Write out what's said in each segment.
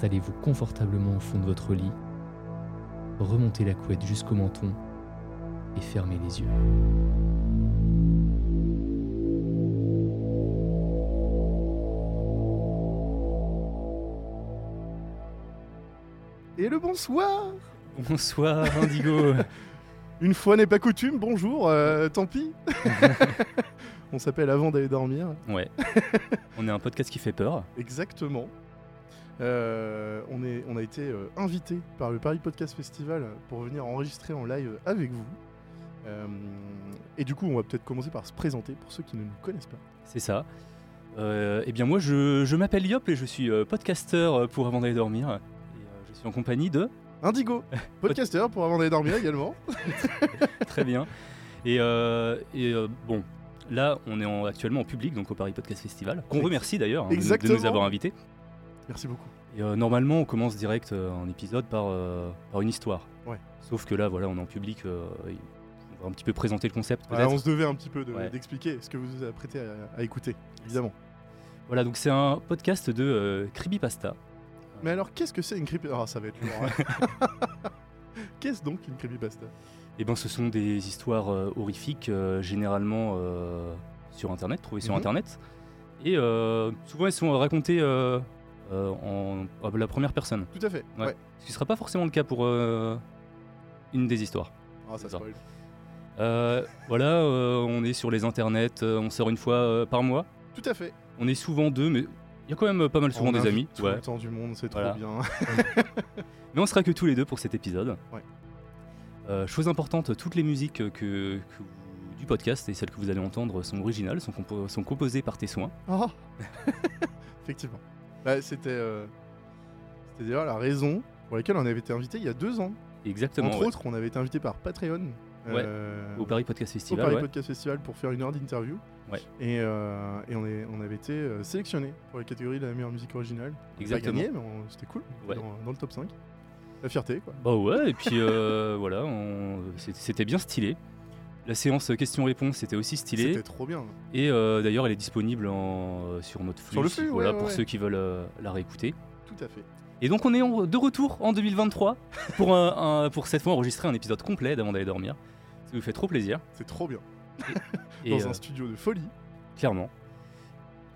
Installez-vous confortablement au fond de votre lit, remontez la couette jusqu'au menton et fermez les yeux. Et le bonsoir Bonsoir Indigo Une fois n'est pas coutume, bonjour, euh, tant pis. On s'appelle avant d'aller dormir. Ouais. On est un podcast qui fait peur. Exactement. Euh, on, est, on a été euh, invité par le Paris Podcast Festival pour venir enregistrer en live avec vous. Euh, et du coup, on va peut-être commencer par se présenter pour ceux qui ne nous connaissent pas. C'est ça. Euh, eh bien moi je, je m'appelle Yop et je suis podcasteur pour avant d'aller dormir. Et, je suis en compagnie de... Indigo, podcaster pour avant d'aller dormir également. Très bien. Et, et, bon, là on est en- actuellement en public, donc au Paris Podcast Festival, qu'on remercie d'ailleurs hein, de de, nous avoir invités. Merci beaucoup. Et euh, normalement on commence direct euh, un épisode par, euh, par une histoire. Ouais. Sauf que là voilà on est en public, euh, on va un petit peu présenter le concept on se devait un petit peu de- Ouais. d'expliquer ce que vous vous apprêtez à, à écouter, évidemment. Voilà donc c'est un podcast de euh, Creepypasta. Mais alors, qu'est-ce que c'est une creepypasta Ah, ça va être lourd. hein. Qu'est-ce donc une creepypasta? Et ben ce sont des histoires euh, horrifiques euh, généralement euh, sur internet, trouvées sur Mhm. internet. Et euh, souvent elles sont racontées euh, en à la première personne. Tout à fait. Ouais. Ouais. Ce qui ne sera pas forcément le cas pour euh, une des histoires. Ah, ça C'est ça. spoil. Euh, voilà, euh, on est sur les internets, euh, on sort une fois euh, par mois. Tout à fait. On est souvent deux, mais il y a quand même pas mal souvent On des amis. Tout Ouais. le temps du monde, c'est Voilà. trop bien. Mais on sera que tous les deux pour cet épisode. Ouais. Euh, chose importante, toutes les musiques que, que vous- du podcast et celles que vous allez entendre sont originales, sont, compo- sont composées par tes soins. Ah. Effectivement. Bah, c'était euh, c'était d'ailleurs la raison pour laquelle on avait été invité il y a deux ans. Exactement. Entre ouais. autres, on avait été invité par Patreon. Ouais, euh, Au Paris Podcast au Festival. Paris ouais. Podcast Festival pour faire une heure d'interview. Ouais. Et, euh, et on, est, on avait été euh, sélectionné pour la catégorie de la meilleure musique originale. On a Exactement. Gagné, mais on- c'était cool. Dans, dans le top 5. La fierté, quoi. Bah ouais, et puis euh, voilà, on- c'était bien stylé. La séance questions-réponses c'était aussi stylé. C'était trop bien. Et euh, d'ailleurs, elle est disponible en- euh, sur notre flux. Sur le flux, voilà, ouais, pour ouais. ceux qui veulent euh, la réécouter. Tout à fait. Et donc, on est en- de retour en 2023 pour, un- un- pour cette fois enregistrer un épisode complet d'avant d'aller dormir. Ça nous fait trop plaisir. C'est trop bien. Et Dans un studio de folie. clairement.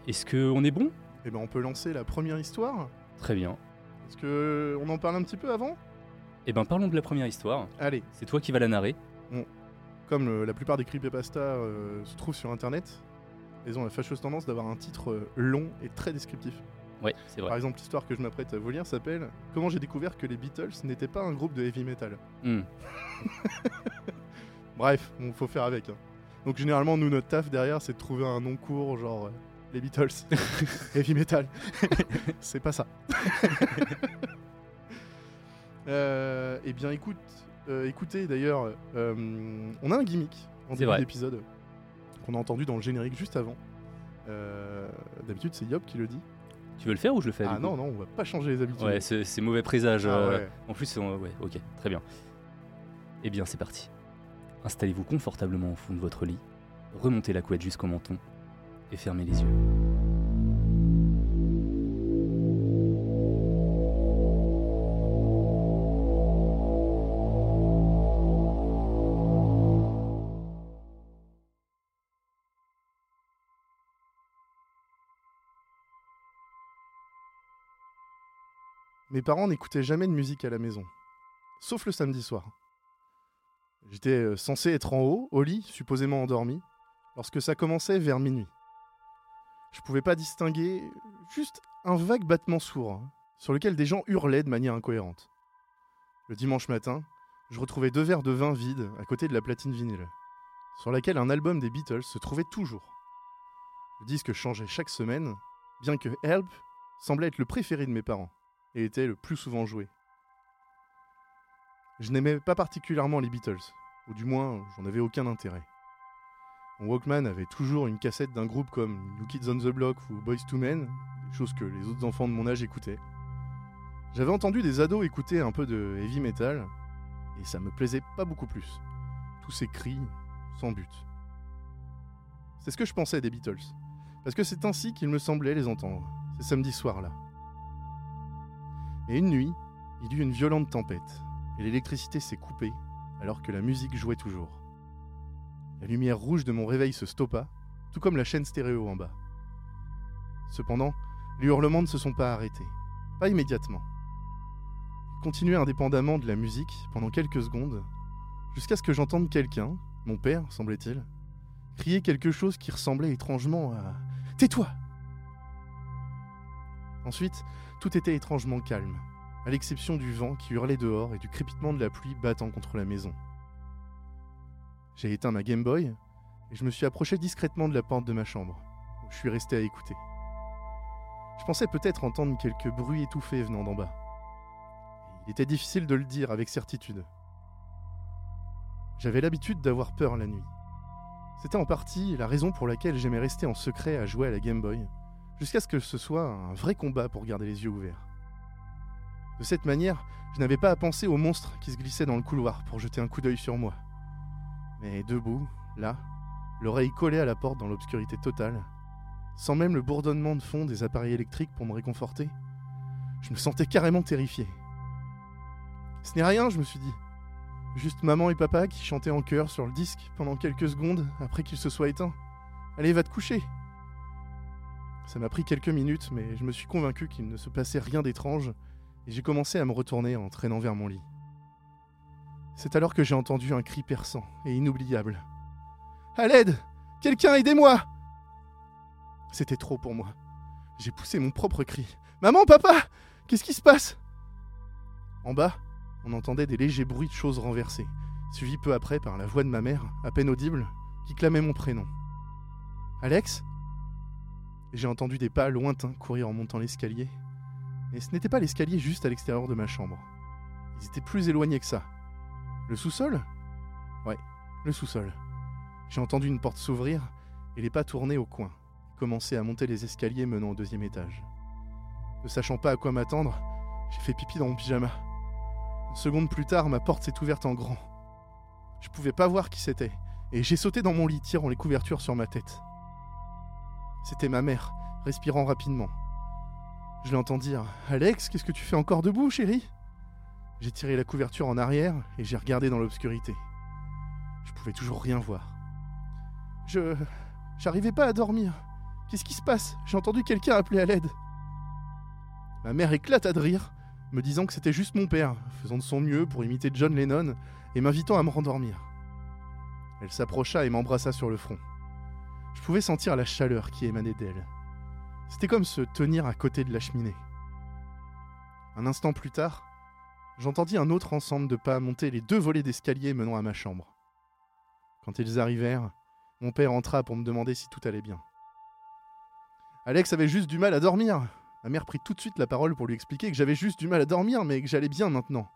Est-ce qu'on est bon? Et ben on peut lancer la première histoire. Très bien. Est-ce que on en parle un petit peu avant? Eh ben, parlons de la première histoire. Allez, C'est toi qui vas la narrer. Comme euh, la plupart des creepypasta euh, se trouvent sur internet, ils ont la fâcheuse tendance d'avoir un titre euh, long et très descriptif. Ouais, c'est Par vrai. exemple, l'histoire que je m'apprête à vous lire s'appelle Comment j'ai découvert que les Beatles n'étaient pas un groupe de heavy metal? Hmm. Bref, il faut faire avec. hein. Donc généralement, nous, notre taf derrière, c'est de trouver un nom court, genre euh, les Beatles, heavy metal. c'est pas ça. Eh bien, écoute, euh, écoutez, d'ailleurs, euh, on a un gimmick en début d'épisode qu'on a entendu dans le générique juste avant. Euh, D'habitude, c'est Yop qui le dit. Tu veux le faire ou je le fais Ah non, non, on va pas changer les habitudes. Ouais, c'est mauvais présage. Ah euh, ouais. En plus, on- ouais, ok, très bien. Eh bien, c'est parti. Installez-vous confortablement au fond de votre lit, remontez la couette jusqu'au menton et fermez les yeux. Mes parents n'écoutaient jamais de musique à la maison, sauf le samedi soir. J'étais euh, censé être en haut, au lit, supposément endormi, lorsque ça commençait vers minuit. Je pouvais pas distinguer juste un vague battement sourd, hein, sur lequel des gens hurlaient de manière incohérente. Le dimanche matin, je retrouvais deux verres de vin vides à côté de la platine vinyle, sur laquelle un album des Beatles se trouvait toujours. Le disque changeait chaque semaine, bien que Help semblait être le préféré de mes parents et était le plus souvent joué. Je n'aimais pas particulièrement les Beatles, ou du moins j'en avais aucun intérêt. Mon Walkman avait toujours une cassette d'un groupe comme New Kids on the Block ou Boys to Men, des choses que les autres enfants de mon âge écoutaient. J'avais entendu des ados écouter un peu de heavy metal, et ça me plaisait pas beaucoup plus. Tous ces cris, sans but. C'est ce que je pensais des Beatles, parce que c'est ainsi qu'il me semblait les entendre, ces samedis soirs-là. Et une nuit, il y eut une violente tempête, et l'électricité s'est coupée alors que la musique jouait toujours. La lumière rouge de mon réveil se stoppa, tout comme la chaîne stéréo en bas. Cependant, les hurlements ne se sont pas arrêtés, pas immédiatement. Ils continuaient indépendamment de la musique pendant quelques secondes, jusqu'à ce que j'entende quelqu'un, mon père semblait-il, crier quelque chose qui ressemblait étrangement à Tais-toi Ensuite, tout était étrangement calme, à l'exception du vent qui hurlait dehors et du crépitement de la pluie battant contre la maison. J'ai éteint ma Game Boy et je me suis approché discrètement de la porte de ma chambre, où je suis resté à écouter. Je pensais peut-être entendre quelques bruits étouffés venant d'en bas. Il était difficile de le dire avec certitude. J'avais l'habitude d'avoir peur la nuit. C'était en partie la raison pour laquelle j'aimais rester en secret à jouer à la Game Boy, jusqu'à ce que ce soit un vrai combat pour garder les yeux ouverts. De cette manière, je n'avais pas à penser au monstre qui se glissait dans le couloir pour jeter un coup d'œil sur moi. Mais debout, là, l'oreille collée à la porte dans l'obscurité totale, sans même le bourdonnement de fond des appareils électriques pour me réconforter, je me sentais carrément terrifié. Ce n'est rien, je me suis dit. Juste maman et papa qui chantaient en chœur sur le disque pendant quelques secondes après qu'il se soit éteint. Allez, va te coucher. Ça m'a pris quelques minutes, mais je me suis convaincu qu'il ne se passait rien d'étrange, et j'ai commencé à me retourner en traînant vers mon lit. C'est alors que j'ai entendu un cri perçant et inoubliable. À l'aide Quelqu'un aidez-moi C'était trop pour moi. J'ai poussé mon propre cri. Maman, papa Qu'est-ce qui se passe? En bas, on entendait des légers bruits de choses renversées, suivis peu après par la voix de ma mère, à peine audible, qui clamait mon prénom. Alex J'ai entendu des pas lointains courir en montant l'escalier. Et ce n'était pas l'escalier juste à l'extérieur de ma chambre. Ils étaient plus éloignés que ça. Le sous-sol? Ouais, le sous-sol. J'ai entendu une porte s'ouvrir et les pas tourner au coin, commencer à monter les escaliers menant au deuxième étage. Ne sachant pas à quoi m'attendre, j'ai fait pipi dans mon pyjama. Une seconde plus tard, ma porte s'est ouverte en grand. Je pouvais pas voir qui c'était, et j'ai sauté dans mon lit, tirant les couvertures sur ma tête. C'était ma mère, respirant rapidement. Je l'entends dire Alex, qu'est-ce que tu fais encore debout, chérie? J'ai tiré la couverture en arrière et j'ai regardé dans l'obscurité. Je pouvais toujours rien voir. Je. J'arrivais pas à dormir. Qu'est-ce qui se passe? J'ai entendu quelqu'un appeler à l'aide. Ma mère éclata de rire, me disant que c'était juste mon père, faisant de son mieux pour imiter John Lennon et m'invitant à me rendormir. Elle s'approcha et m'embrassa sur le front. Je pouvais sentir la chaleur qui émanait d'elle. C'était comme se tenir à côté de la cheminée. Un instant plus tard, j'entendis un autre ensemble de pas monter les deux volets d'escalier menant à ma chambre. Quand ils arrivèrent, mon père entra pour me demander si tout allait bien. Alex avait juste du mal à dormir. Ma mère prit tout de suite la parole pour lui expliquer que j'avais juste du mal à dormir, mais que j'allais bien maintenant.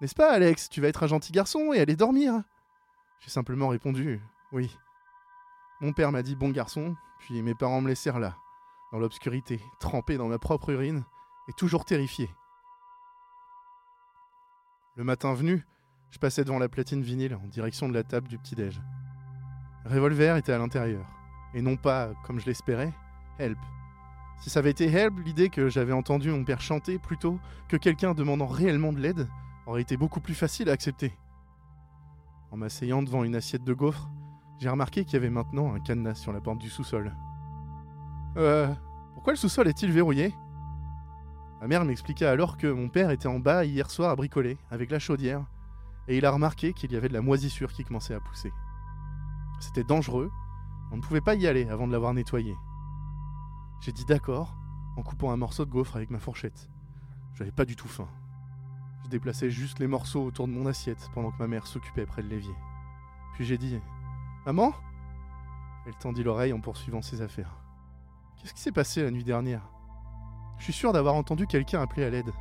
N'est-ce pas, Alex? Tu vas être un gentil garçon et aller dormir? J'ai simplement répondu oui. Mon père m'a dit bon garçon, puis mes parents me laissèrent là, dans l'obscurité, trempé dans ma propre urine et toujours terrifié. Le matin venu, je passais devant la platine vinyle en direction de la table du petit-déj. Revolver était à l'intérieur. Et non pas, comme je l'espérais, Help. Si ça avait été Help, l'idée que j'avais entendu mon père chanter plutôt que quelqu'un demandant réellement de l'aide aurait été beaucoup plus facile à accepter. En m'asseyant devant une assiette de gaufres, j'ai remarqué qu'il y avait maintenant un cadenas sur la porte du sous-sol. Euh, pourquoi le sous-sol est-il verrouillé? Ma mère m'expliqua alors que mon père était en bas hier soir à bricoler avec la chaudière et il a remarqué qu'il y avait de la moisissure qui commençait à pousser. C'était dangereux, on ne pouvait pas y aller avant de l'avoir nettoyé. J'ai dit d'accord en coupant un morceau de gaufre avec ma fourchette. J'avais pas du tout faim. Je déplaçais juste les morceaux autour de mon assiette pendant que ma mère s'occupait près de l'évier. Puis j'ai dit Maman? Elle tendit l'oreille en poursuivant ses affaires. Qu'est-ce qui s'est passé la nuit dernière? Je suis sûr d'avoir entendu quelqu'un appeler à l'aide.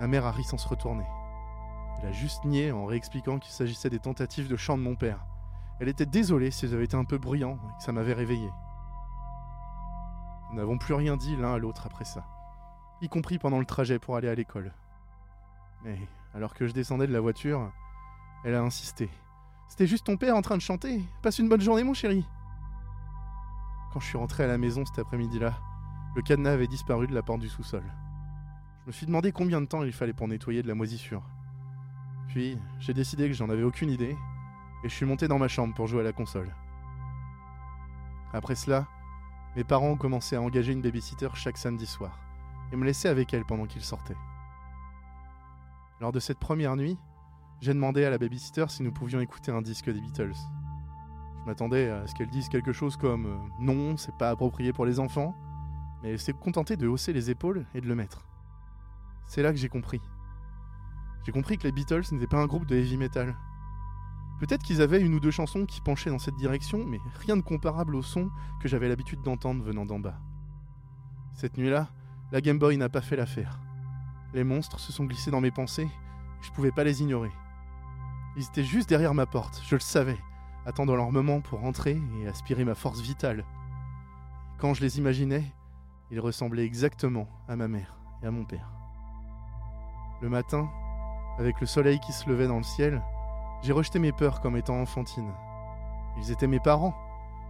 Ma mère a ri sans se retourner. Elle a juste nié en réexpliquant qu'il s'agissait des tentatives de chant de mon père. Elle était désolée si elles avaient été un peu bruyants et que ça m'avait réveillé. Nous n'avons plus rien dit l'un à l'autre après ça, y compris pendant le trajet pour aller à l'école. Mais alors que je descendais de la voiture, elle a insisté. C'était juste ton père en train de chanter. Passe une bonne journée, mon chéri. Quand je suis rentré à la maison cet après-midi-là, le cadenas avait disparu de la porte du sous-sol. Je me suis demandé combien de temps il fallait pour nettoyer de la moisissure. Puis, j'ai décidé que j'en avais aucune idée, et je suis monté dans ma chambre pour jouer à la console. Après cela, mes parents ont commencé à engager une babysitter chaque samedi soir, et me laisser avec elle pendant qu'ils sortaient. Lors de cette première nuit, j'ai demandé à la babysitter si nous pouvions écouter un disque des Beatles. Je m'attendais à ce qu'elle dise quelque chose comme euh, non, c'est pas approprié pour les enfants, mais elle s'est contentée de hausser les épaules et de le mettre. C'est là que j'ai compris. J'ai compris que les Beatles n'étaient pas un groupe de heavy metal. Peut-être qu'ils avaient une ou deux chansons qui penchaient dans cette direction, mais rien de comparable au son que j'avais l'habitude d'entendre venant d'en bas. Cette nuit-là, la Game Boy n'a pas fait l'affaire. Les monstres se sont glissés dans mes pensées, je pouvais pas les ignorer. Ils étaient juste derrière ma porte, je le savais, attendant leur moment pour entrer et aspirer ma force vitale. Quand je les imaginais, ils ressemblaient exactement à ma mère et à mon père. Le matin, avec le soleil qui se levait dans le ciel, j'ai rejeté mes peurs comme étant enfantines. Ils étaient mes parents,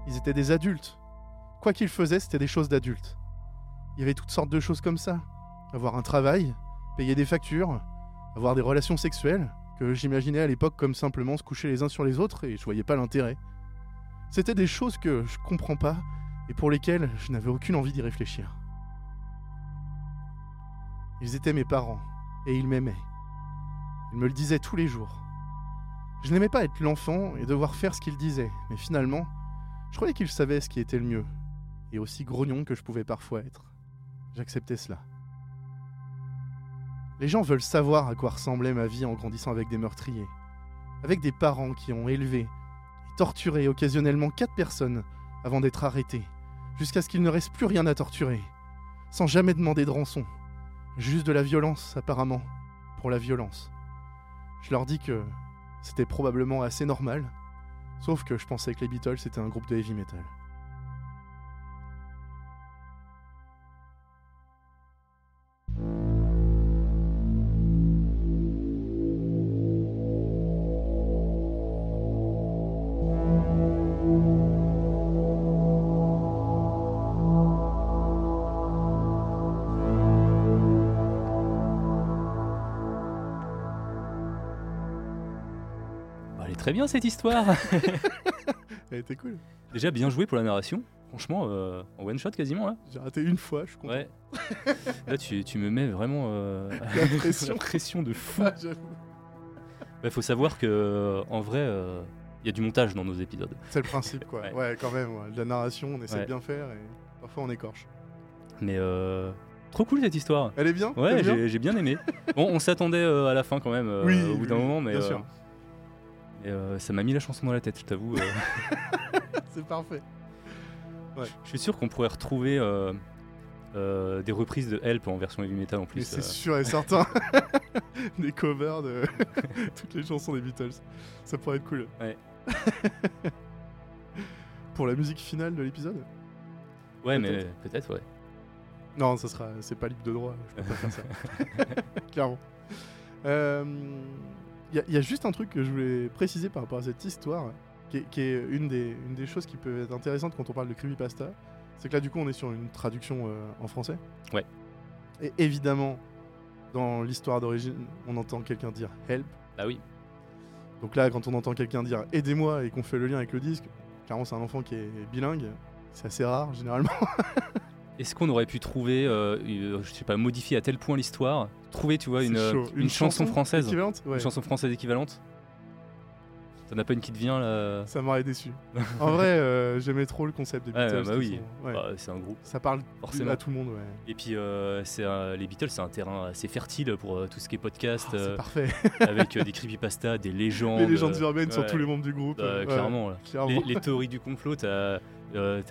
ils étaient des adultes. Quoi qu'ils faisaient, c'était des choses d'adultes. Il y avait toutes sortes de choses comme ça. Avoir un travail, payer des factures, avoir des relations sexuelles, que j'imaginais à l'époque comme simplement se coucher les uns sur les autres et je voyais pas l'intérêt. C'était des choses que je comprends pas et pour lesquelles je n'avais aucune envie d'y réfléchir. Ils étaient mes parents et ils m'aimaient. Ils me le disaient tous les jours. Je n'aimais pas être l'enfant et devoir faire ce qu'ils disaient, mais finalement, je croyais qu'ils savaient ce qui était le mieux, et aussi grognon que je pouvais parfois être. J'acceptais cela. Les gens veulent savoir à quoi ressemblait ma vie en grandissant avec des meurtriers, avec des parents qui ont élevé et torturé occasionnellement quatre personnes avant d'être arrêtés, jusqu'à ce qu'il ne reste plus rien à torturer, sans jamais demander de rançon, juste de la violence apparemment, pour la violence. Je leur dis que c'était probablement assez normal, sauf que je pensais que les Beatles c'était un groupe de heavy metal. Elle est très bien cette histoire. Elle était cool. Déjà bien joué pour la narration. Franchement, euh, en one shot quasiment là. J'ai raté une fois, je content. Ouais. Là, tu, tu me mets vraiment euh, La pression. la pression de fou. Ah, j'avoue. Bah, faut savoir que euh, en vrai, euh, il y a du montage dans nos épisodes. C'est le principe, quoi. Ouais. Ouais, quand même. ouais. De la narration, on essaie Ouais. de bien faire et parfois on écorche. Mais euh, trop cool cette histoire. Elle est bien Ouais, j'ai bien aimé. Bon, on s'attendait euh, à la fin quand même, euh, Oui, au bout d'un oui, moment, mais bien euh, sûr. Et, euh, ça m'a mis la chanson dans la tête, je t'avoue. euh. C'est parfait. je suis sûr qu'on pourrait retrouver euh, euh, des reprises de Help en version heavy metal en Mais plus. c'est euh. sûr et certain. des covers de toutes les chansons des Beatles. Ça pourrait être cool. Ouais. Pour la musique finale de l'épisode? Ouais, mais peut-être. ouais. Non, ça sera, c'est pas libre de droit. Je peux pas faire ça. Clairement. Il y, a- y a juste un truc que je voulais préciser par rapport à cette histoire. qui est, qui est une, des, une des choses qui peut être intéressante quand on parle de creepypasta, c'est que là, du coup, on est sur une traduction euh, en français. Ouais. Et évidemment, dans l'histoire d'origine, on entend quelqu'un dire help. Bah oui. Donc là, quand on entend quelqu'un dire aidez-moi et qu'on fait le lien avec le disque, clairement, c'est un enfant qui est bilingue. C'est assez rare, généralement. Est-ce qu'on aurait pu trouver, euh, une- je sais pas, modifier à tel point l'histoire, trouver, tu vois, une, chaud. une, chanson, française, équivalente Ouais. une chanson française équivalente T'en as pas une qui te vient là Ça m'aurait déçu. en vrai, euh, j'aimais trop le concept des Ouais, Beatles. bah oui. ouais. Bah, C'est un groupe. Ça parle Forcément. à tout le monde, ouais. Et puis euh, un- les Beatles, c'est un terrain assez fertile pour euh, tout ce qui est podcast, Oh, c'est parfait. avec des creepypastas, des légendes. Les légendes urbaines sur tous les membres du groupe. Bah, clairement. Les, les théories du complot, t'as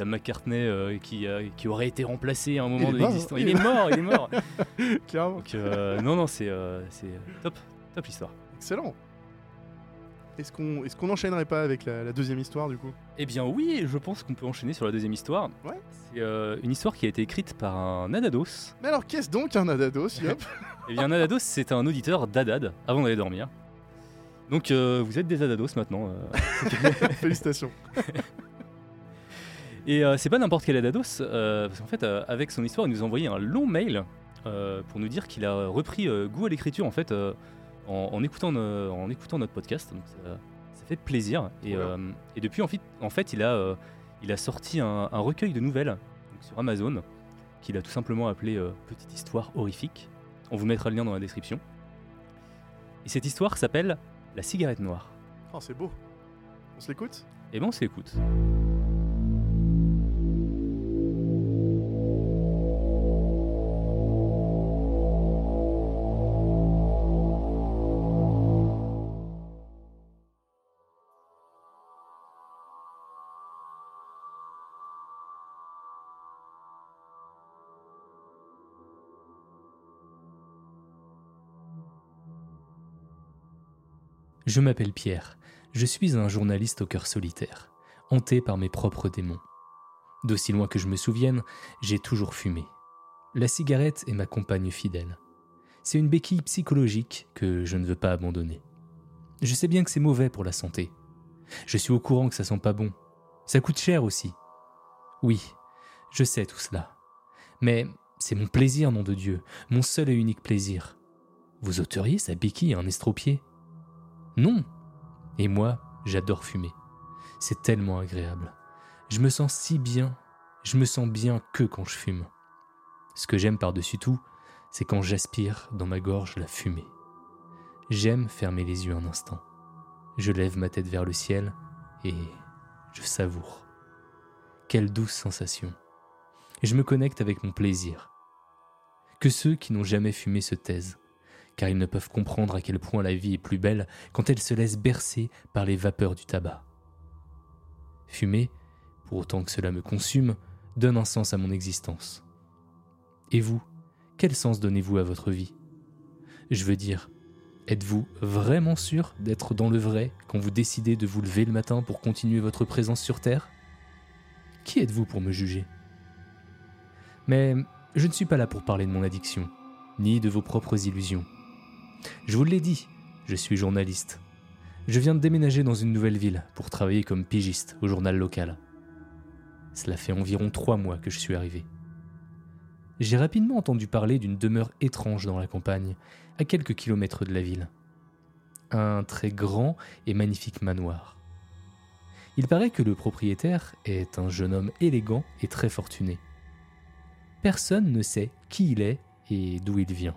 McCartney qui, qui aurait été remplacé à un moment de l'existence. il Il est mort, il est mort. clairement. Donc non, non, c'est c'est top, top l'histoire. Excellent. Est-ce qu'on est qu'on enchaînerait pas avec la, la deuxième histoire du coup? Eh bien oui, je pense qu'on peut enchaîner sur la deuxième histoire. Ouais. C'est euh, une histoire qui a été écrite par un Adados. Mais alors qu'est-ce donc un Adados Yop? Eh bien un Adados, c'est un auditeur d'Adad avant d'aller dormir. Donc euh, vous êtes des Adados maintenant. euh. Félicitations. Et c'est pas n'importe quel Adados, parce qu'en fait, avec son histoire, il nous a envoyé un long mail pour nous dire qu'il a repris goût à l'écriture en fait en, en écoutant, en écoutant notre podcast. Donc ça, ça fait plaisir. Et, euh, et depuis, en fait, en fait il, a, euh, il a sorti un, un recueil de nouvelles donc, sur Amazon qu'il a tout simplement appelé euh, Petite histoire horrifique. On vous mettra le lien dans la description. Et cette histoire s'appelle La cigarette noire. Oh, c'est beau. On se l'écoute? Et ben on s'écoute. Je m'appelle Pierre. Je suis un journaliste au cœur solitaire, hanté par mes propres démons. D'aussi loin que je me souvienne, j'ai toujours fumé. La cigarette est ma compagne fidèle. C'est une béquille psychologique que je ne veux pas abandonner. Je sais bien que c'est mauvais pour la santé. Je suis au courant que ça sent pas bon. Ça coûte cher aussi. Oui, je sais tout cela. Mais c'est mon plaisir, nom de Dieu, mon seul et unique plaisir. Vous ôteriez sa béquille à un estropié? Non. Et moi, j'adore fumer. C'est tellement agréable. Je me sens si bien, je me sens bien que quand je fume. Ce que j'aime par-dessus tout, c'est quand j'aspire dans ma gorge la fumée. J'aime fermer les yeux un instant. Je lève ma tête vers le ciel et je savoure. Quelle douce sensation. Je me connecte avec mon plaisir. Que ceux qui n'ont jamais fumé se taisent, car ils ne peuvent comprendre à quel point la vie est plus belle quand elle se laisse bercer par les vapeurs du tabac. Fumer, pour autant que cela me consume, donne un sens à mon existence. Et vous, quel sens donnez-vous à votre vie? Je veux dire, êtes-vous vraiment sûr d'être dans le vrai quand vous décidez de vous lever le matin pour continuer votre présence sur Terre? Qui êtes-vous pour me juger? Mais je ne suis pas là pour parler de mon addiction, ni de vos propres illusions. Je vous l'ai dit, je suis journaliste. Je viens de déménager dans une nouvelle ville pour travailler comme pigiste au journal local. Cela fait environ trois mois que je suis arrivé. J'ai rapidement entendu parler d'une demeure étrange dans la campagne, à quelques kilomètres de la ville. Un très grand et magnifique manoir. Il paraît que le propriétaire est un jeune homme élégant et très fortuné. Personne ne sait qui il est et d'où il vient.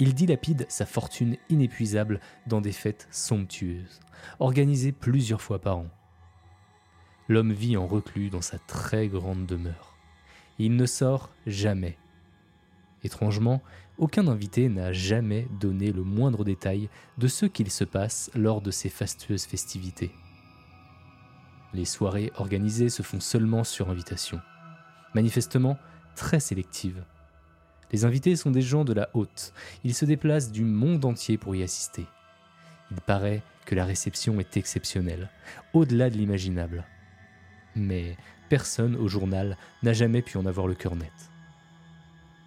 Il dilapide sa fortune inépuisable dans des fêtes somptueuses, organisées plusieurs fois par an. L'homme vit en reclus dans sa très grande demeure. Il ne sort jamais. Étrangement, aucun invité n'a jamais donné le moindre détail de ce qu'il se passe lors de ces fastueuses festivités. Les soirées organisées se font seulement sur invitation, manifestement très sélectives. Les invités sont des gens de la haute, ils se déplacent du monde entier pour y assister. Il paraît que la réception est exceptionnelle, au-delà de l'imaginable. Mais personne au journal n'a jamais pu en avoir le cœur net.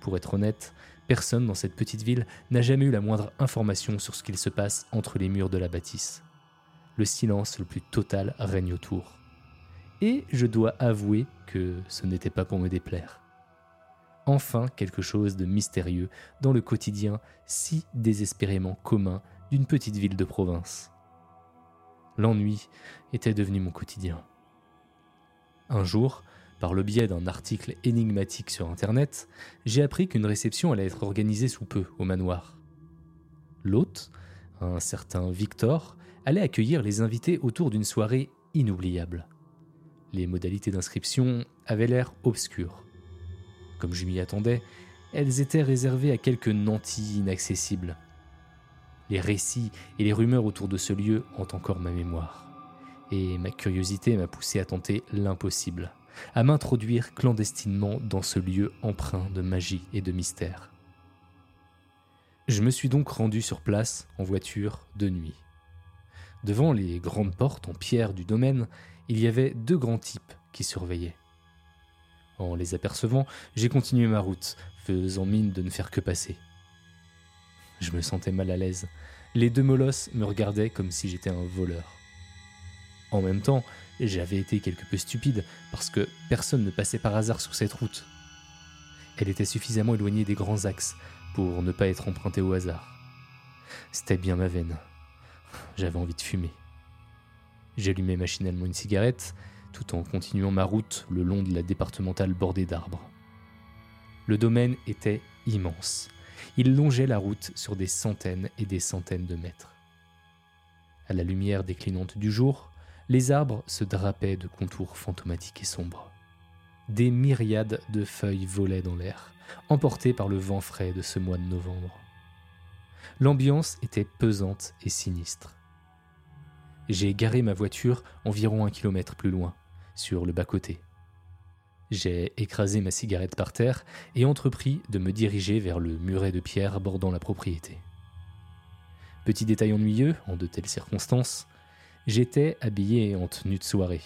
Pour être honnête, personne dans cette petite ville n'a jamais eu la moindre information sur ce qu'il se passe entre les murs de la bâtisse. le silence le plus total règne autour. Et je dois avouer que ce n'était pas pour me déplaire. Enfin quelque chose de mystérieux dans le quotidien si désespérément commun d'une petite ville de province. L'ennui était devenu mon quotidien. Un jour, par le biais d'un article énigmatique sur Internet, j'ai appris qu'une réception allait être organisée sous peu au manoir. L'hôte, un certain Victor, allait accueillir les invités autour d'une soirée inoubliable. Les modalités d'inscription avaient l'air obscures. Comme je m'y attendais, elles étaient réservées à quelques nantis inaccessibles. Les récits et les rumeurs autour de ce lieu ont encore ma mémoire. Et ma curiosité m'a poussé à tenter l'impossible, à m'introduire clandestinement dans ce lieu empreint de magie et de mystère. Je me suis donc rendu sur place en voiture de nuit. Devant les grandes portes en pierre du domaine, il y avait deux grands types qui surveillaient. En les apercevant, j'ai continué ma route, faisant mine de ne faire que passer. Je me sentais mal à l'aise. Les deux molosses me regardaient comme si j'étais un voleur. En même temps, j'avais été quelque peu stupide parce que personne ne passait par hasard sur cette route. Elle était suffisamment éloignée des grands axes pour ne pas être empruntée au hasard. C'était bien ma veine. J'avais envie de fumer. J'allumai machinalement une cigarette tout en continuant ma route le long de la départementale bordée d'arbres. Le domaine était immense. Il longeait la route sur des centaines et des centaines de mètres. À la lumière déclinante du jour, les arbres se drapaient de contours fantomatiques et sombres. Des myriades de feuilles volaient dans l'air, emportées par le vent frais de ce mois de novembre. L'ambiance était pesante et sinistre. J'ai garé ma voiture environ un kilomètre plus loin, sur le bas-côté. J'ai écrasé ma cigarette par terre et entrepris de me diriger vers le muret de pierre bordant la propriété. Petit détail ennuyeux, en de telles circonstances, j'étais habillé en tenue de soirée.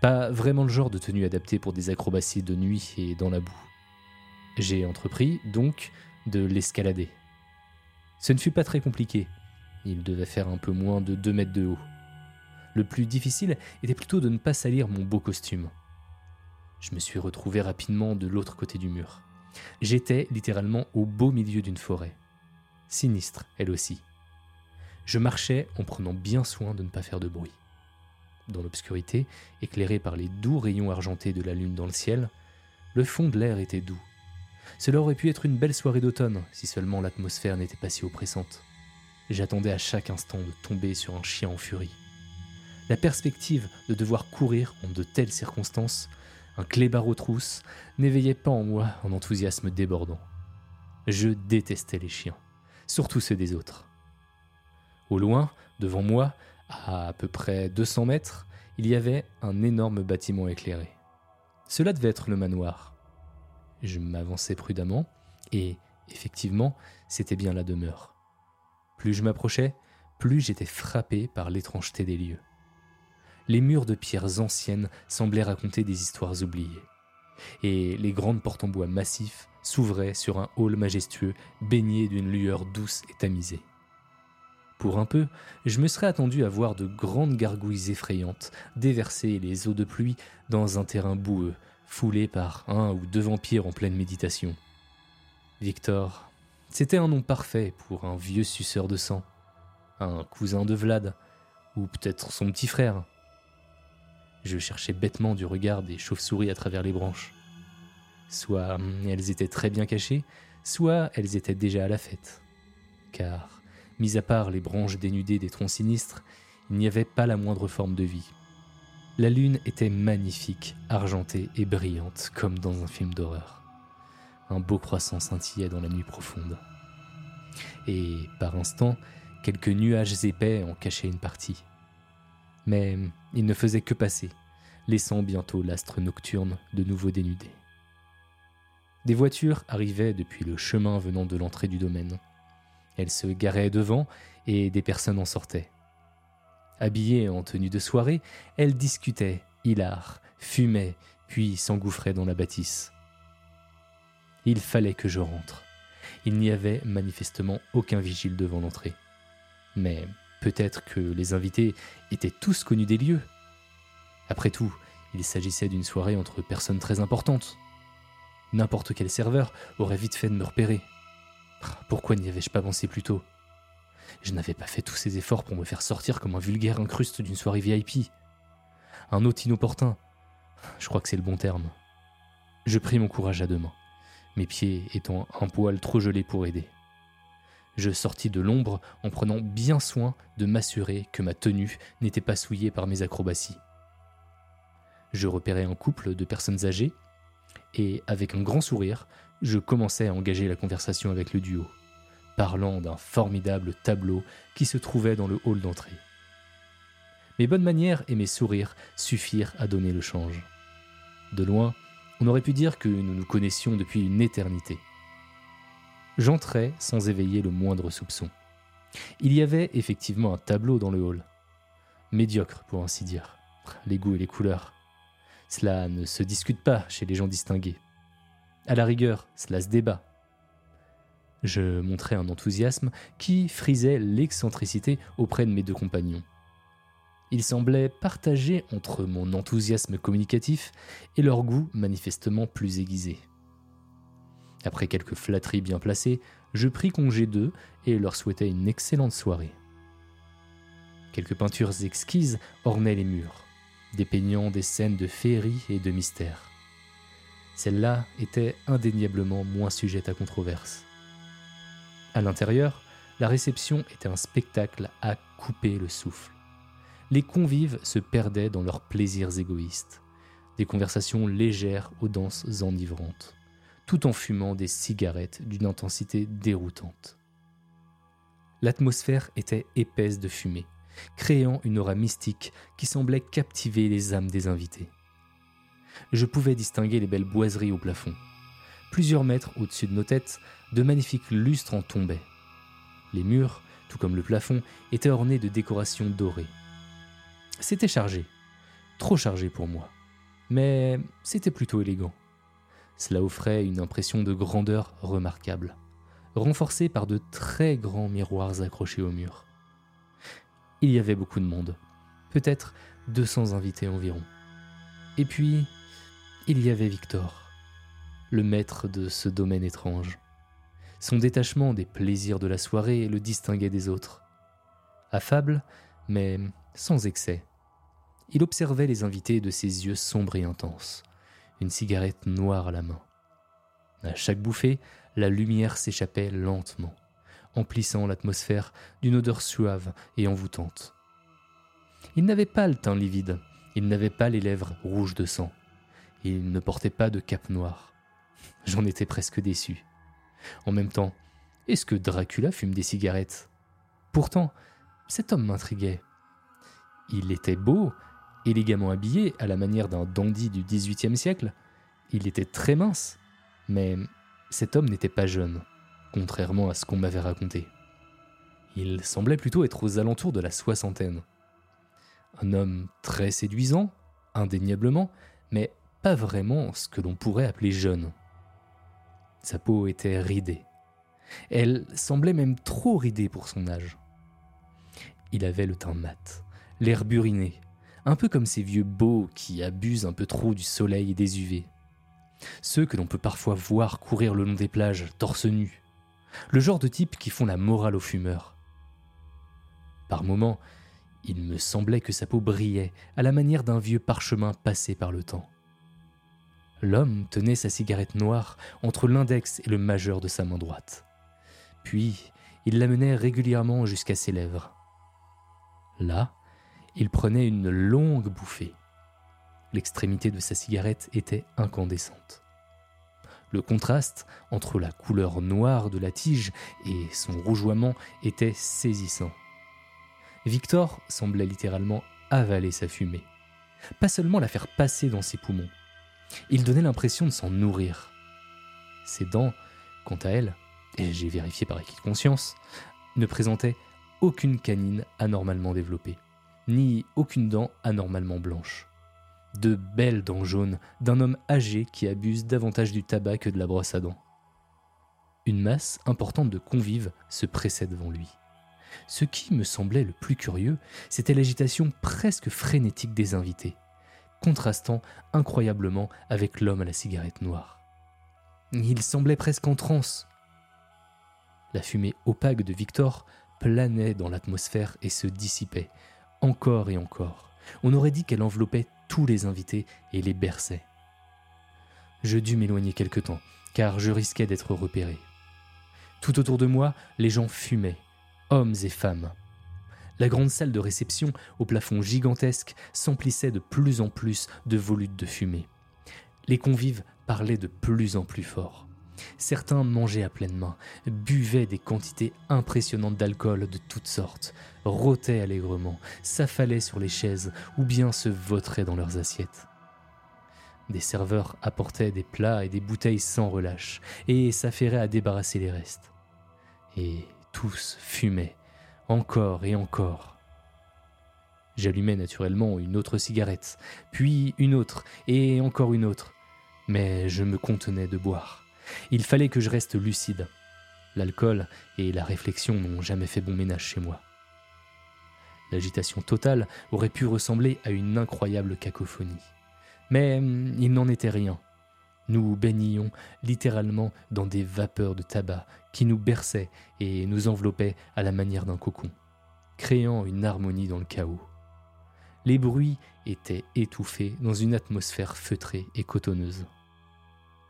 Pas vraiment le genre de tenue adaptée pour des acrobaties de nuit et dans la boue. J'ai entrepris, donc, de l'escalader. Ce ne fut pas très compliqué. Il devait faire un peu moins de 2 mètres de haut. Le plus difficile était plutôt de ne pas salir mon beau costume. Je me suis retrouvé rapidement de l'autre côté du mur. J'étais littéralement au beau milieu d'une forêt. Sinistre, elle aussi. Je marchais en prenant bien soin de ne pas faire de bruit. Dans l'obscurité, éclairée par les doux rayons argentés de la lune dans le ciel, le fond de l'air était doux. Cela aurait pu être une belle soirée d'automne si seulement l'atmosphère n'était pas si oppressante. J'attendais à chaque instant de tomber sur un chien en furie. La perspective de devoir courir en de telles circonstances, un clébard aux trousses, n'éveillait pas en moi un enthousiasme débordant. Je détestais les chiens, surtout ceux des autres. Au loin, devant moi, à à peu près 200 mètres, il y avait un énorme bâtiment éclairé. Cela devait être le manoir. Je m'avançais prudemment, et effectivement, c'était bien la demeure. Plus je m'approchais, plus j'étais frappé par l'étrangeté des lieux les murs de pierres anciennes semblaient raconter des histoires oubliées. Et les grandes portes en bois massifs s'ouvraient sur un hall majestueux baigné d'une lueur douce et tamisée. Pour un peu, je me serais attendu à voir de grandes gargouilles effrayantes déverser les eaux de pluie dans un terrain boueux, foulé par un ou deux vampires en pleine méditation. Victor, c'était un nom parfait pour un vieux suceur de sang, un cousin de Vlad, ou peut-être son petit frère. Je cherchais bêtement du regard des chauves-souris à travers les branches. Soit hum, elles étaient très bien cachées, soit elles étaient déjà à la fête. Car, mis à part les branches dénudées des troncs sinistres, il n'y avait pas la moindre forme de vie. La lune était magnifique, argentée et brillante, comme dans un film d'horreur. Un beau croissant scintillait dans la nuit profonde. Et, par instant, quelques nuages épais en cachaient une partie. Mais il ne faisait que passer, laissant bientôt l'astre nocturne de nouveau dénudé. Des voitures arrivaient depuis le chemin venant de l'entrée du domaine. Elles se garaient devant et des personnes en sortaient. Habillées en tenue de soirée, elles discutaient, hilar, fumaient, puis s'engouffraient dans la bâtisse. Il fallait que je rentre. Il n'y avait manifestement aucun vigile devant l'entrée. Mais Peut-être que les invités étaient tous connus des lieux. Après tout, il s'agissait d'une soirée entre personnes très importantes. N'importe quel serveur aurait vite fait de me repérer. Pourquoi n'y avais-je pas pensé plus tôt? Je n'avais pas fait tous ces efforts pour me faire sortir comme un vulgaire incruste d'une soirée VIP. Un hôte inopportun. Je crois que c'est le bon terme. Je pris mon courage à deux mains, mes pieds étant un poil trop gelés pour aider. Je sortis de l'ombre en prenant bien soin de m'assurer que ma tenue n'était pas souillée par mes acrobaties. Je repérais un couple de personnes âgées et, avec un grand sourire, je commençais à engager la conversation avec le duo, parlant d'un formidable tableau qui se trouvait dans le hall d'entrée. Mes bonnes manières et mes sourires suffirent à donner le change. De loin, on aurait pu dire que nous nous connaissions depuis une éternité. J'entrais sans éveiller le moindre soupçon. Il y avait effectivement un tableau dans le hall. Médiocre, pour ainsi dire. Les goûts et les couleurs. Cela ne se discute pas chez les gens distingués. À la rigueur, cela se débat. Je montrais un enthousiasme qui frisait l'excentricité auprès de mes deux compagnons. Ils semblaient partagés entre mon enthousiasme communicatif et leur goût manifestement plus aiguisé. Après quelques flatteries bien placées, je pris congé d'eux et leur souhaitai une excellente soirée. Quelques peintures exquises ornaient les murs dépeignant des scènes de féerie et de mystère. Celle-là était indéniablement moins sujette à controverse. À l'intérieur, la réception était un spectacle à couper le souffle. Les convives se perdaient dans leurs plaisirs égoïstes, des conversations légères aux danses enivrantes, tout en fumant des cigarettes d'une intensité déroutante. L'atmosphère était épaisse de fumée, créant une aura mystique qui semblait captiver les âmes des invités. Je pouvais distinguer les belles boiseries au plafond. Plusieurs mètres au-dessus de nos têtes, de magnifiques lustres en tombaient. Les murs, tout comme le plafond, étaient ornés de décorations dorées. C'était chargé, trop chargé pour moi, mais c'était plutôt élégant. Cela offrait une impression de grandeur remarquable, renforcée par de très grands miroirs accrochés au mur il y avait beaucoup de monde, peut-être 200 invités environ. Et puis, il y avait Victor, le maître de ce domaine étrange. Son détachement des plaisirs de la soirée le distinguait des autres. Affable, mais sans excès. Il observait les invités de ses yeux sombres et intenses, une cigarette noire à la main. À chaque bouffée, la lumière s'échappait lentement emplissant l'atmosphère d'une odeur suave et envoûtante. Il n'avait pas le teint livide, il n'avait pas les lèvres rouges de sang, il ne portait pas de cape noire. J'en étais presque déçu. En même temps, est-ce que Dracula fume des cigarettes? Pourtant, cet homme m'intriguait. Il était beau, élégamment habillé à la manière d'un dandy du XVIIIe siècle. Il était très mince, mais cet homme n'était pas jeune contrairement à ce qu'on m'avait raconté. Il semblait plutôt être aux alentours de la soixantaine. Un homme très séduisant, indéniablement, mais pas vraiment ce que l'on pourrait appeler jeune. Sa peau était ridée. Elle semblait même trop ridée pour son âge. Il avait le teint mat, l'air buriné, un peu comme ces vieux beaux qui abusent un peu trop du soleil et des UV. Ceux que l'on peut parfois voir courir le long des plages, torse nu, le genre de type qui font la morale aux fumeurs. Par moments, il me semblait que sa peau brillait à la manière d'un vieux parchemin passé par le temps. L'homme tenait sa cigarette noire entre l'index et le majeur de sa main droite. Puis, il la menait régulièrement jusqu'à ses lèvres. Là, il prenait une longue bouffée. L'extrémité de sa cigarette était incandescente. Le contraste entre la couleur noire de la tige et son rougeoiement était saisissant. Victor semblait littéralement avaler sa fumée, pas seulement la faire passer dans ses poumons. Il donnait l'impression de s'en nourrir. Ses dents, quant à elles, et j'ai vérifié par acquis de conscience, ne présentaient aucune canine anormalement développée, ni aucune dent anormalement blanche de belles dents jaunes d'un homme âgé qui abuse davantage du tabac que de la brosse à dents. Une masse importante de convives se pressait devant lui. Ce qui me semblait le plus curieux, c'était l'agitation presque frénétique des invités, contrastant incroyablement avec l'homme à la cigarette noire. Il semblait presque en transe. La fumée opaque de Victor planait dans l'atmosphère et se dissipait, encore et encore. On aurait dit qu'elle enveloppait tous les invités et les berçait. Je dus m'éloigner quelque temps, car je risquais d'être repéré. Tout autour de moi, les gens fumaient, hommes et femmes. La grande salle de réception, au plafond gigantesque, s'emplissait de plus en plus de volutes de fumée. Les convives parlaient de plus en plus fort. Certains mangeaient à pleine main, buvaient des quantités impressionnantes d'alcool de toutes sortes, rôtaient allègrement, s'affalaient sur les chaises ou bien se vautraient dans leurs assiettes. Des serveurs apportaient des plats et des bouteilles sans relâche et s'affairaient à débarrasser les restes. Et tous fumaient, encore et encore. J'allumai naturellement une autre cigarette, puis une autre et encore une autre, mais je me contenais de boire. Il fallait que je reste lucide. L'alcool et la réflexion n'ont jamais fait bon ménage chez moi. L'agitation totale aurait pu ressembler à une incroyable cacophonie. Mais hum, il n'en était rien. Nous baignions littéralement dans des vapeurs de tabac qui nous berçaient et nous enveloppaient à la manière d'un cocon, créant une harmonie dans le chaos. Les bruits étaient étouffés dans une atmosphère feutrée et cotonneuse.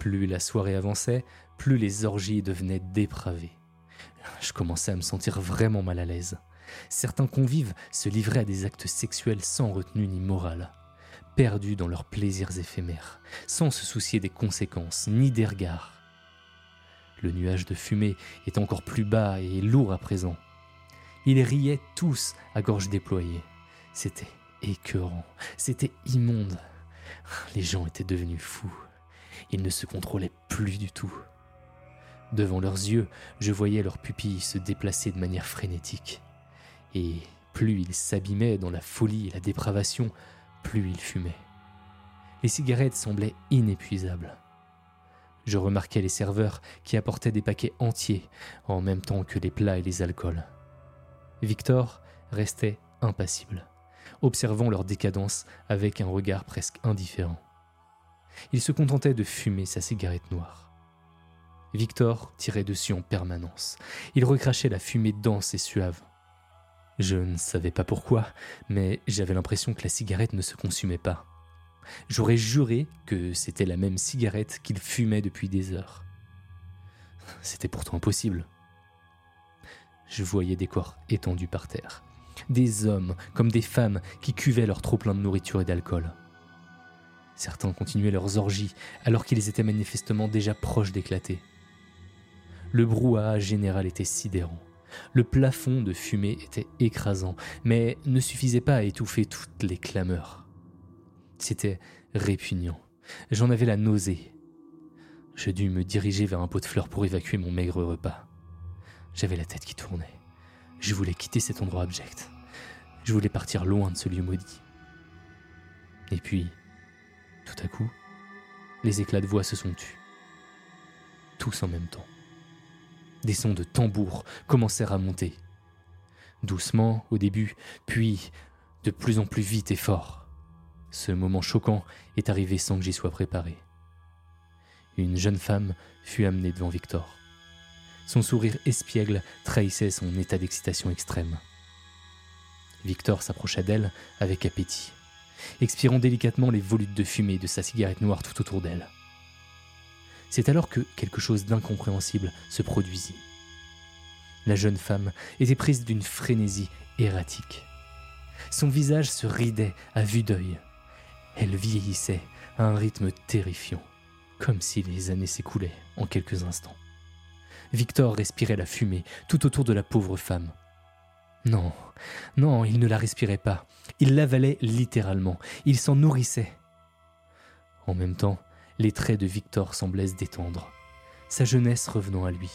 Plus la soirée avançait, plus les orgies devenaient dépravées. Je commençais à me sentir vraiment mal à l'aise. Certains convives se livraient à des actes sexuels sans retenue ni morale, perdus dans leurs plaisirs éphémères, sans se soucier des conséquences ni des regards. Le nuage de fumée est encore plus bas et lourd à présent. Ils riaient tous à gorge déployée. C'était écœurant, c'était immonde. Les gens étaient devenus fous. Ils ne se contrôlaient plus du tout. Devant leurs yeux, je voyais leurs pupilles se déplacer de manière frénétique. Et plus ils s'abîmaient dans la folie et la dépravation, plus ils fumaient. Les cigarettes semblaient inépuisables. Je remarquais les serveurs qui apportaient des paquets entiers en même temps que les plats et les alcools. Victor restait impassible, observant leur décadence avec un regard presque indifférent. Il se contentait de fumer sa cigarette noire. Victor tirait dessus en permanence. Il recrachait la fumée dense et suave. Je ne savais pas pourquoi, mais j'avais l'impression que la cigarette ne se consumait pas. J'aurais juré que c'était la même cigarette qu'il fumait depuis des heures. C'était pourtant impossible. Je voyais des corps étendus par terre, des hommes comme des femmes qui cuvaient leur trop-plein de nourriture et d'alcool. Certains continuaient leurs orgies alors qu'ils étaient manifestement déjà proches d'éclater. Le brouhaha général était sidérant. Le plafond de fumée était écrasant, mais ne suffisait pas à étouffer toutes les clameurs. C'était répugnant. J'en avais la nausée. Je dus me diriger vers un pot de fleurs pour évacuer mon maigre repas. J'avais la tête qui tournait. Je voulais quitter cet endroit abject. Je voulais partir loin de ce lieu maudit. Et puis, tout à coup, les éclats de voix se sont tus. Tous en même temps. Des sons de tambour commencèrent à monter. Doucement au début, puis de plus en plus vite et fort. Ce moment choquant est arrivé sans que j'y sois préparé. Une jeune femme fut amenée devant Victor. Son sourire espiègle trahissait son état d'excitation extrême. Victor s'approcha d'elle avec appétit expirant délicatement les volutes de fumée de sa cigarette noire tout autour d'elle. C'est alors que quelque chose d'incompréhensible se produisit. La jeune femme était prise d'une frénésie erratique. Son visage se ridait à vue d'œil. Elle vieillissait à un rythme terrifiant, comme si les années s'écoulaient en quelques instants. Victor respirait la fumée tout autour de la pauvre femme. Non, non, il ne la respirait pas. Il l'avalait littéralement. Il s'en nourrissait. En même temps, les traits de Victor semblaient se détendre, sa jeunesse revenant à lui.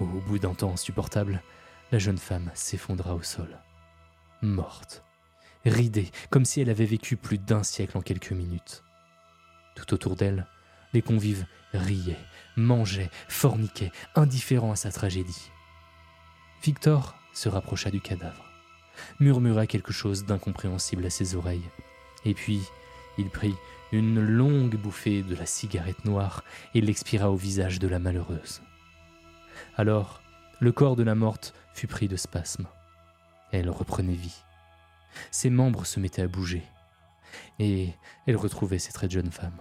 Au bout d'un temps insupportable, la jeune femme s'effondra au sol, morte, ridée, comme si elle avait vécu plus d'un siècle en quelques minutes. Tout autour d'elle, les convives riaient, mangeaient, forniquaient, indifférents à sa tragédie. Victor se rapprocha du cadavre, murmura quelque chose d'incompréhensible à ses oreilles, et puis il prit une longue bouffée de la cigarette noire et l'expira au visage de la malheureuse. Alors, le corps de la morte fut pris de spasmes. Elle reprenait vie. Ses membres se mettaient à bouger, et elle retrouvait cette très jeune femme.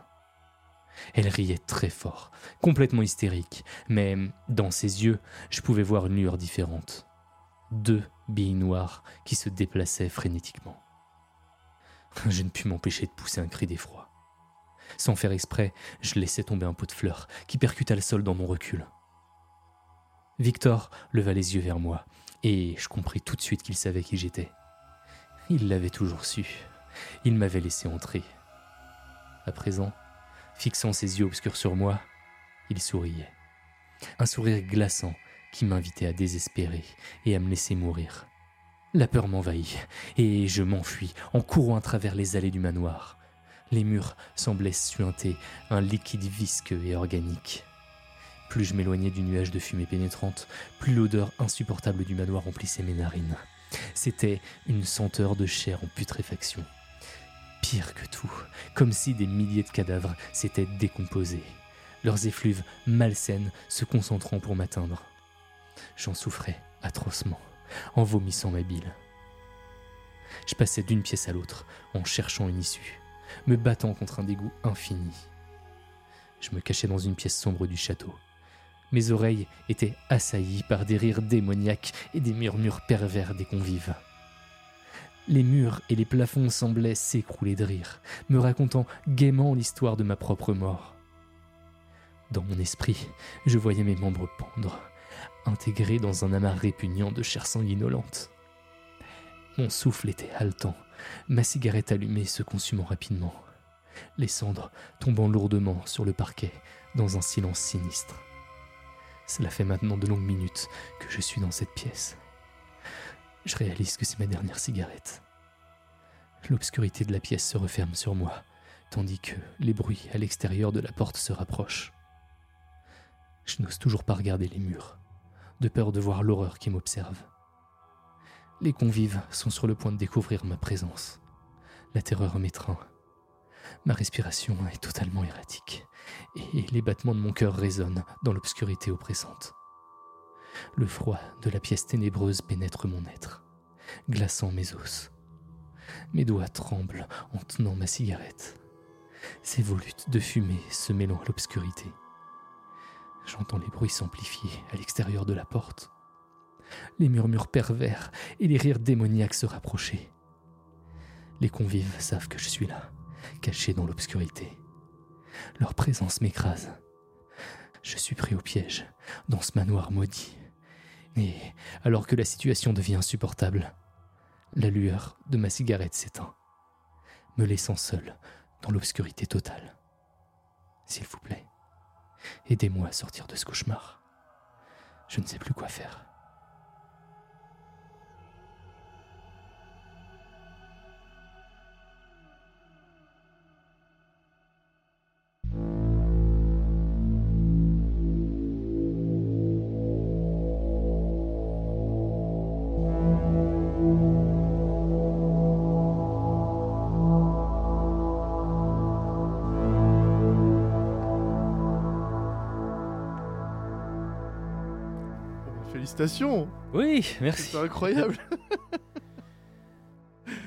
Elle riait très fort, complètement hystérique, mais dans ses yeux, je pouvais voir une lueur différente. Deux billes noires qui se déplaçaient frénétiquement. Je ne pus m'empêcher de pousser un cri d'effroi. Sans faire exprès, je laissais tomber un pot de fleurs qui percuta le sol dans mon recul. Victor leva les yeux vers moi, et je compris tout de suite qu'il savait qui j'étais. Il l'avait toujours su. Il m'avait laissé entrer. À présent, fixant ses yeux obscurs sur moi, il souriait. Un sourire glaçant qui m'invitait à désespérer et à me laisser mourir. La peur m'envahit, et je m'enfuis en courant à travers les allées du manoir. Les murs semblaient suinter un liquide visqueux et organique. Plus je m'éloignais du nuage de fumée pénétrante, plus l'odeur insupportable du manoir remplissait mes narines. C'était une senteur de chair en putréfaction. Pire que tout, comme si des milliers de cadavres s'étaient décomposés, leurs effluves malsaines se concentrant pour m'atteindre. J'en souffrais atrocement, en vomissant ma bile. Je passais d'une pièce à l'autre, en cherchant une issue, me battant contre un dégoût infini. Je me cachais dans une pièce sombre du château. Mes oreilles étaient assaillies par des rires démoniaques et des murmures pervers des convives. Les murs et les plafonds semblaient s'écrouler de rire, me racontant gaiement l'histoire de ma propre mort. Dans mon esprit, je voyais mes membres pendre, intégrés dans un amas répugnant de chair sanguinolente. Mon souffle était haletant, ma cigarette allumée se consumant rapidement, les cendres tombant lourdement sur le parquet dans un silence sinistre. Cela fait maintenant de longues minutes que je suis dans cette pièce. Je réalise que c'est ma dernière cigarette. L'obscurité de la pièce se referme sur moi, tandis que les bruits à l'extérieur de la porte se rapprochent. Je n'ose toujours pas regarder les murs, de peur de voir l'horreur qui m'observe. Les convives sont sur le point de découvrir ma présence. La terreur m'étreint. Ma respiration est totalement erratique, et les battements de mon cœur résonnent dans l'obscurité oppressante. Le froid de la pièce ténébreuse pénètre mon être, glaçant mes os. Mes doigts tremblent en tenant ma cigarette, ces volutes de fumée se mêlant à l'obscurité. J'entends les bruits s'amplifier à l'extérieur de la porte, les murmures pervers et les rires démoniaques se rapprocher. Les convives savent que je suis là, caché dans l'obscurité. Leur présence m'écrase. Je suis pris au piège, dans ce manoir maudit. Et alors que la situation devient insupportable, la lueur de ma cigarette s'éteint, me laissant seul dans l'obscurité totale. S'il vous plaît, aidez-moi à sortir de ce cauchemar. Je ne sais plus quoi faire. Félicitations Oui, merci. C'est incroyable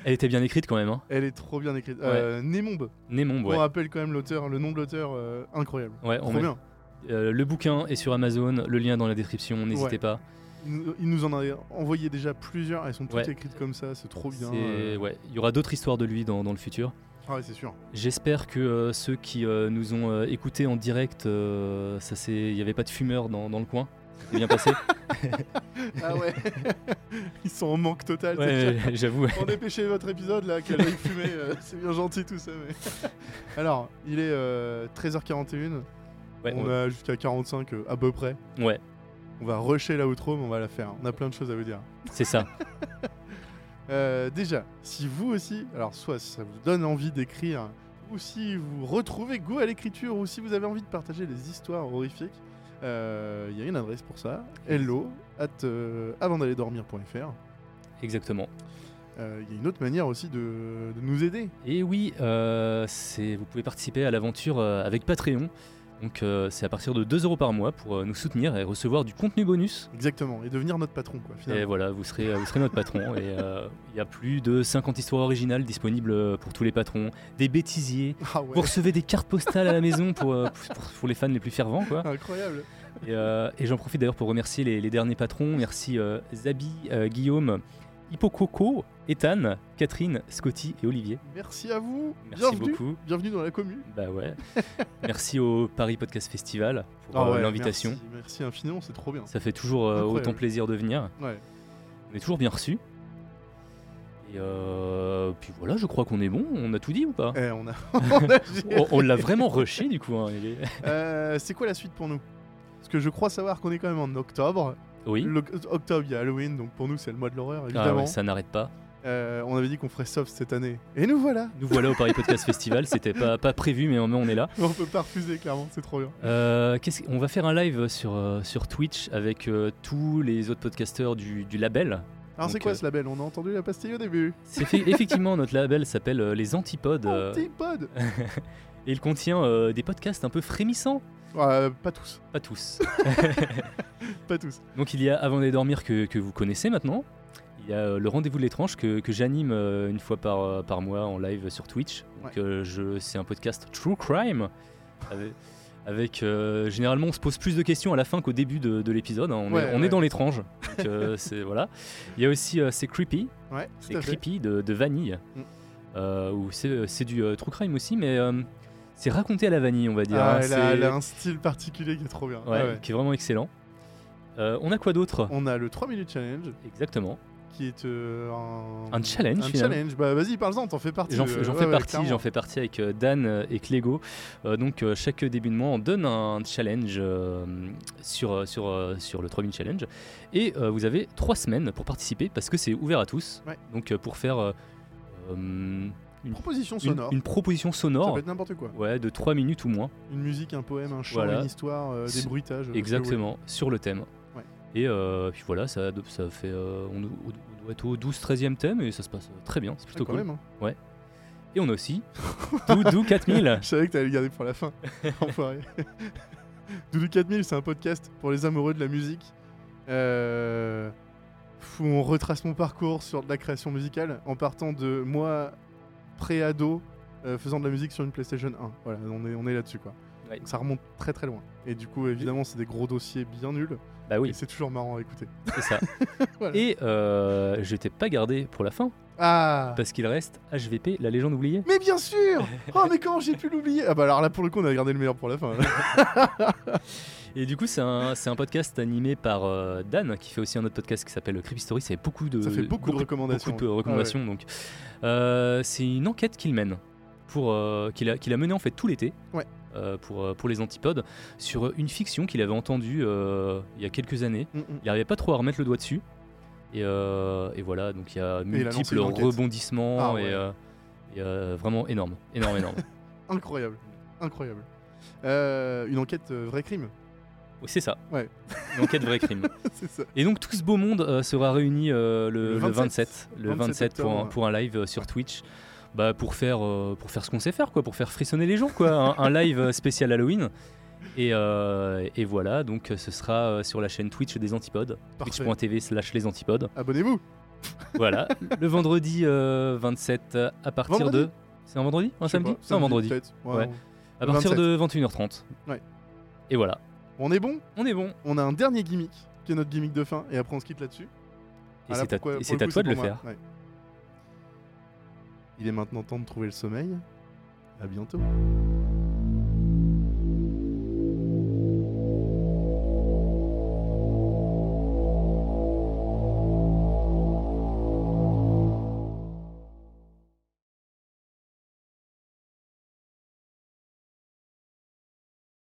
Elle était bien écrite quand même. Hein. Elle est trop bien écrite. Euh, Némombe. Némombe, ouais. On rappelle quand même l'auteur, le nom de l'auteur, euh, incroyable. Ouais, on Trop met- bien. Euh, le bouquin est sur Amazon, le lien dans la description, n'hésitez Ouais. pas. Il nous, en a envoyé déjà plusieurs, elles sont toutes Ouais. écrites comme ça, c'est trop bien. Euh. ouais, il y aura d'autres histoires de lui dans, dans le futur. Ah ouais, c'est sûr. J'espère que euh, ceux qui euh, nous ont euh, écoutés en direct, ça c'est, il n'y avait pas de fumeurs dans, dans le coin. C'est bien passé. Ah ouais Ils sont en manque total. ouais, j'avoue. On dépêchez votre épisode là, qu'elle aille fumer, euh, c'est bien gentil tout ça. Mais... Alors, il est euh, 13h41, Ouais, on ouais. a jusqu'à 45 euh, à peu près. Ouais, On va rusher la outro, mais on va la faire. On a plein de choses à vous dire. c'est ça. Euh, déjà, si vous aussi, alors soit ça vous donne envie d'écrire, ou si vous retrouvez goût à l'écriture, ou si vous avez envie de partager des histoires horrifiques, Euh, Il y a une adresse pour ça. Hello at euh, avant d'aller dormir.fr. Exactement. Euh, Il y a une autre manière aussi de, de nous aider. Et oui, euh, vous pouvez participer à l'aventure euh, avec Patreon. Donc euh, c'est à partir de 2 euros par mois pour euh, nous soutenir et recevoir du contenu bonus. Exactement. Et devenir notre patron, quoi, Et finalement. voilà, vous serez, vous serez notre patron. Et euh, il y a plus de 50 histoires originales disponibles euh, pour tous les patrons. Des bêtisiers. Ah ouais. Vous recevez des cartes postales à la maison pour, euh, pour, pour les fans les plus fervents. Quoi. Incroyable. Et, euh, et j'en profite d'ailleurs pour remercier les, les derniers patrons. Merci euh, Zabi, euh, Guillaume, Hippococo, Ethan, Catherine, Scotty et Olivier. Merci à vous. Merci Bienvenue. beaucoup. Bienvenue dans la commune. Bah ouais. merci au Paris Podcast Festival pour Ah euh, l'invitation. Merci, merci infiniment, c'est trop bien. Ça fait toujours euh, autant plaisir de venir. Ouais. On est toujours bien reçus. Et euh, puis voilà, je crois qu'on est bon. On a tout dit ou pas Eh, on a. on l'a vraiment rushé du coup. hein, Euh, c'est quoi la suite pour nous? Parce que je crois savoir qu'on est quand même en octobre. Oui. Octobre, il y a Halloween, donc pour nous, c'est le mois de l'horreur, Ah évidemment. ouais, ça n'arrête pas. Euh, on avait dit qu'on ferait soft cette année. Et nous voilà Nous voilà au Paris Podcast Festival. C'était pas, pas prévu, mais on est là. On peut pas refuser, clairement, c'est trop bien. Euh, on va faire un live sur, euh, sur Twitch avec euh, tous les autres podcasteurs du, du label. Alors, c'est quoi ce label? On a entendu la pastille au début. Effectivement, notre label s'appelle Les Antipodes. euh, Antipode et il contient des podcasts un peu frémissants. Ouais, Pas tous. Pas tous. Pas tous. Donc il y a Avant d'aller dormir que, que vous connaissez maintenant. Il y a euh, le rendez-vous de l'étrange que, que j'anime euh, une fois par, euh, par mois en live sur Twitch. Donc Ouais. euh, je, c'est un podcast True Crime. Avec, avec, euh, généralement on se pose plus de questions à la fin qu'au début de, de l'épisode. hein. On, Ouais, est, on ouais. est dans l'étrange. Donc, euh, c'est voilà. Il y a aussi euh, c'est creepy. Ouais, C'est creepy de, de vanille. Mm. Euh, où c'est, c'est du euh, true crime aussi, mais euh, c'est raconté à la vanille, on va dire. Ah, hein. elle, a, C'est- elle a un style particulier qui est trop bien. ouais, Ah ouais. qui est vraiment excellent. Euh, on a quoi d'autre? On a le 3 minutes challenge Exactement. qui est euh, un... Un challenge, Un finalement. challenge. Bah vas-y, parle-en, t'en fais partie. J'en, euh, ouais, fais partie, j'en fais partie avec Dan et Clégo. Donc chaque début de mois, on donne un challenge sur, sur, sur le 3000 challenge. Et vous avez trois semaines pour participer parce que c'est ouvert à tous. Ouais. Donc pour faire une, Proposition sonore. une proposition Ça sonore peut être n'importe quoi. ouais, de 3 minutes ou moins. Une musique, un poème, un chant, Voilà. une histoire, euh, des bruitages. euh, Exactement, sur le thème. Ouais. Et euh, puis voilà, ça, ça fait. euh, on, on doit être au 12-13e thème et ça se passe très bien, c'est plutôt Ah, quand cool. même. hein. Et on a aussi Doudou 4000. Je savais que t'allais le garder pour la fin. Enfoiré. Doudou 4000, c'est un podcast pour les amoureux de la musique. Euh, où on retrace mon parcours sur de la création musicale en partant de moi, pré-ado, euh, faisant de la musique sur une PlayStation 1. Voilà, on est, on est là-dessus quoi. Ouais. Donc ça remonte très très loin. Et du coup, évidemment, c'est des gros dossiers bien nuls. Bah Et oui, c'est toujours marrant à écouter. c'est ça. Voilà. Et euh, je t'ai pas gardé pour la fin Ah parce qu'il reste HVP, la légende oubliée. Mais bien sûr Oh, mais comment j'ai pu l'oublier? Ah bah alors là, pour le coup, on a gardé le meilleur pour la fin. Et du coup, c'est un, podcast animé par euh, Dan qui fait aussi un autre podcast qui s'appelle Creepy Story. Ça fait beaucoup de, Ça fait beaucoup de recommandations. beaucoup de recommandations. Donc, euh, c'est une enquête qu'il mène pour euh, qu'il a, qu'il a menée en fait tout l'été. Ouais. pour, pour les antipodes sur une fiction qu'il avait entendue il y a quelques années. Mm, mm. Il n'arrivait pas trop à remettre le doigt dessus. Et, et voilà, donc il y a multiples rebondissements Ah et, et, vraiment énorme, énorme, énorme. Incroyable. Incroyable. Une enquête vrai crime. Oui, c'est ça. Ouais. Une enquête vrai crime. ça. Et donc tout ce beau monde euh, sera réuni euh, le, Le le 27. 27, le 27 27 pour, un, pour un live euh, sur Twitch. Bah, pour faire pour faire ce qu'on sait faire quoi, pour faire frissonner les gens quoi, un, un live spécial Halloween. Et, et voilà, donc ce sera sur la chaîne Twitch des Antipodes, Parfait. twitch.tv slash les Antipodes. Abonnez-vous. Voilà, le vendredi euh, 27 euh, à partir Vendredi de... C'est un vendredi? Un samedi? C'est un vendredi. Ouais. À partir 27. de 21h30. Ouais. Et voilà, On est bon on est bon. On a un dernier gimmick qui est notre gimmick de fin et après on se quitte là-dessus. Et c'est à, toi de le faire. Ouais. Il est maintenant temps de trouver le sommeil. À bientôt.